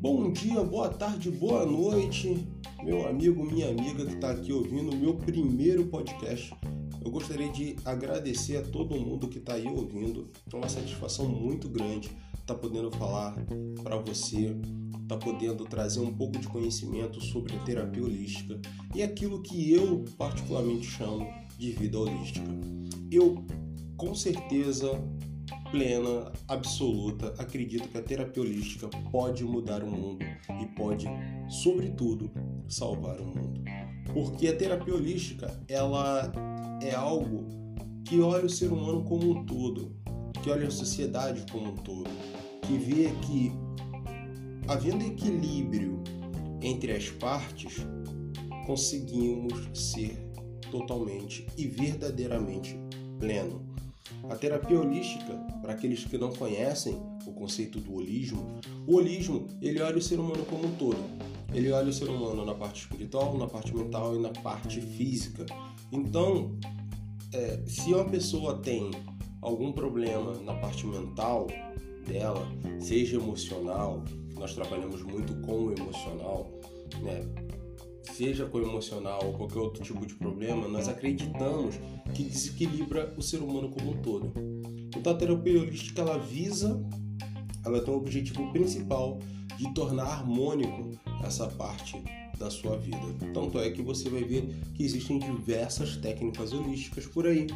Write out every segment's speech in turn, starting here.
Bom dia, boa tarde, boa noite, meu amigo, minha amiga que está aqui ouvindo o meu primeiro podcast. Eu gostaria de agradecer a todo mundo que está aí ouvindo. É uma satisfação muito grande estar tá podendo falar para você, estar tá podendo trazer um pouco de conhecimento sobre terapia holística e aquilo que eu particularmente chamo de vida holística. Eu com certeza plena, absoluta, acredito que a terapia holística pode mudar o mundo e pode, sobretudo, salvar o mundo. Porque a terapia holística, ela é algo que olha o ser humano como um todo, que olha a sociedade como um todo, que vê que havendo equilíbrio entre as partes, conseguimos ser totalmente e verdadeiramente pleno. A terapia holística, para aqueles que não conhecem o conceito do holismo, o holismo ele olha o ser humano como um todo. Ele olha o ser humano na parte espiritual, na parte mental e na parte física. Então, é, se uma pessoa tem algum problema na parte mental dela, seja emocional, nós trabalhamos muito com o emocional, né? Seja com emocional ou qualquer outro tipo de problema, nós acreditamos que desequilibra o ser humano como um todo. Então a terapia holística ela visa, ela tem o objetivo principal de tornar harmônico essa parte da sua vida. Tanto é que você vai ver que existem diversas técnicas holísticas por aí.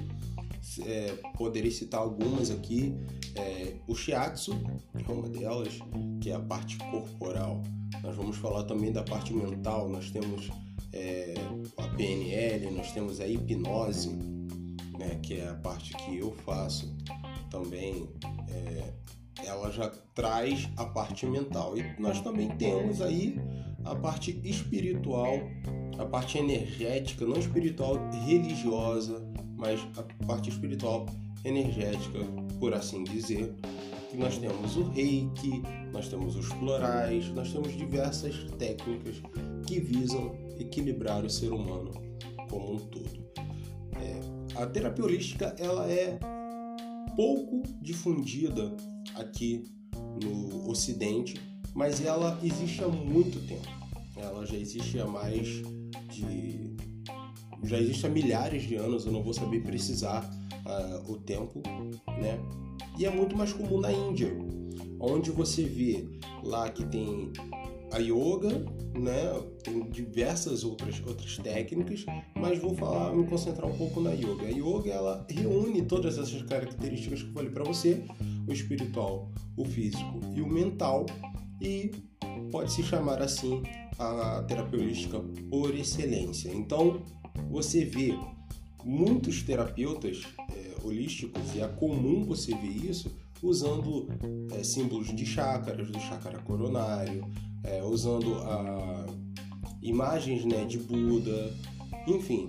É, poderei citar algumas aqui. É, o Shiatsu é uma delas, que é a parte corporal. Falar também da parte mental. Nós temos é, a PNL, nós temos a hipnose, né, que é a parte que eu faço também. É, ela já traz a parte mental. E nós também temos aí a parte espiritual, a parte energética, não espiritual religiosa, mas a parte espiritual energética, por assim dizer. Que nós temos o reiki, nós temos os florais, nós temos diversas técnicas que visam equilibrar o ser humano como um todo. É, a terapia holística ela é pouco difundida aqui no Ocidente, mas ela existe há muito tempo. Ela já existe há mais de. já existe há milhares de anos, eu não vou saber precisar uh, o tempo, né? E é muito mais comum na Índia, onde você vê lá que tem a yoga, né? Tem diversas outras, outras técnicas, mas vou falar, me concentrar um pouco na yoga. A yoga ela reúne todas essas características que eu falei para você, o espiritual, o físico e o mental, e pode se chamar assim a terapia holística por excelência. Então, você vê muitos terapeutas holísticos, e é comum você ver isso, usando é, símbolos de chácaras, do chácara coronário, é, usando a, imagens né, de Buda, enfim.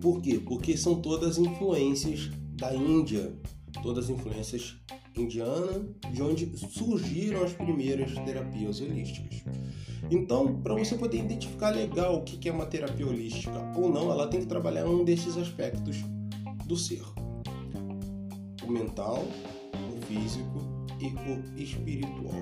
Por quê? Porque são todas influências da Índia, todas influências indianas, de onde surgiram as primeiras terapias holísticas. Então, para você poder identificar legal o que é uma terapia holística ou não, ela tem que trabalhar um desses aspectos do ser: o mental, o físico e o espiritual.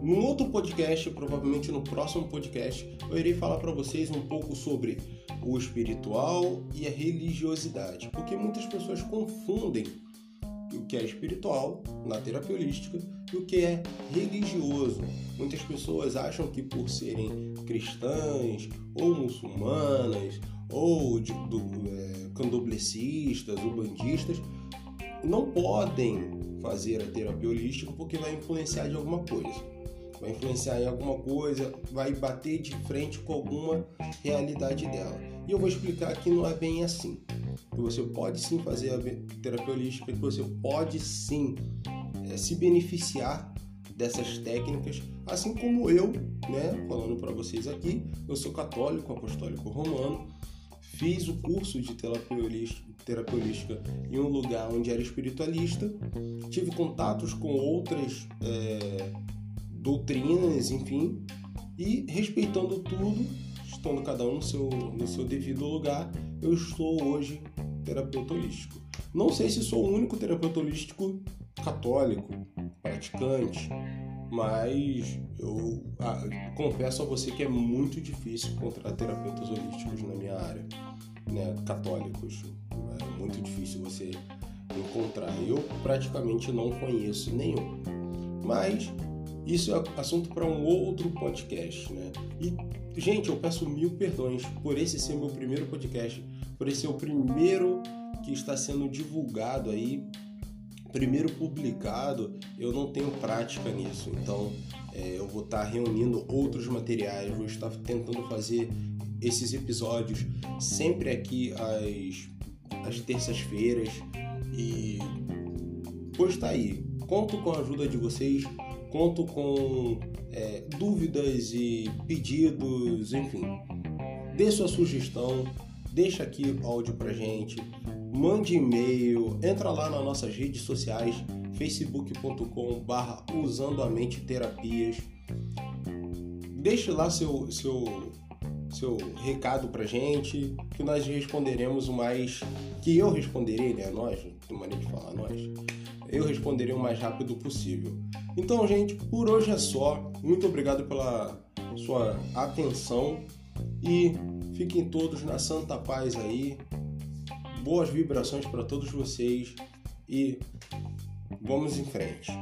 Num outro podcast, provavelmente no próximo podcast, eu irei falar para vocês um pouco sobre o espiritual e a religiosidade, porque muitas pessoas confundem o que é espiritual na terapia holística e o que é religioso. Muitas pessoas acham que por serem cristãs ou muçulmanas ou de, do, é, candomblecistas ou bandistas não podem fazer a terapia holística porque vai influenciar de alguma coisa vai influenciar em alguma coisa, vai bater de frente com alguma realidade dela. E eu vou explicar que não é bem assim. Que você pode sim fazer a terapia holística, que você pode sim é, se beneficiar dessas técnicas, assim como eu, né, falando para vocês aqui, eu sou católico, apostólico romano, fiz o curso de terapia holística, em um lugar onde era espiritualista, tive contatos com outras é, doutrinas, enfim, e respeitando tudo, estando cada um no seu, no seu devido lugar, eu estou hoje terapeuta holístico. Não sei se sou o único terapeuta holístico católico, praticante, mas eu ah, confesso a você que é muito difícil encontrar terapeutas holísticos na minha área, né, católicos. É muito difícil você encontrar. Eu praticamente não conheço nenhum. Mas isso é assunto para um outro podcast, né? E, gente, eu peço mil perdões por esse ser meu primeiro podcast, por esse ser o primeiro que está sendo divulgado aí, primeiro publicado. Eu não tenho prática nisso, então é, eu vou estar reunindo outros materiais, vou estar tentando fazer esses episódios sempre aqui às, às terças-feiras e pois tá aí. Conto com a ajuda de vocês, conto com é, dúvidas e pedidos, enfim. Dê sua sugestão, deixa aqui áudio pra gente, mande e-mail, entra lá nas nossas redes sociais, facebook.com barra usando a mente terapias. Deixe lá seu, seu, seu recado pra gente, que nós responderemos o mais. Que eu responderei, né? Nós, tem maneira de falar nós. Eu responderei o mais rápido possível. Então, gente, por hoje é só. Muito obrigado pela sua atenção e fiquem todos na santa paz aí. Boas vibrações para todos vocês e vamos em frente.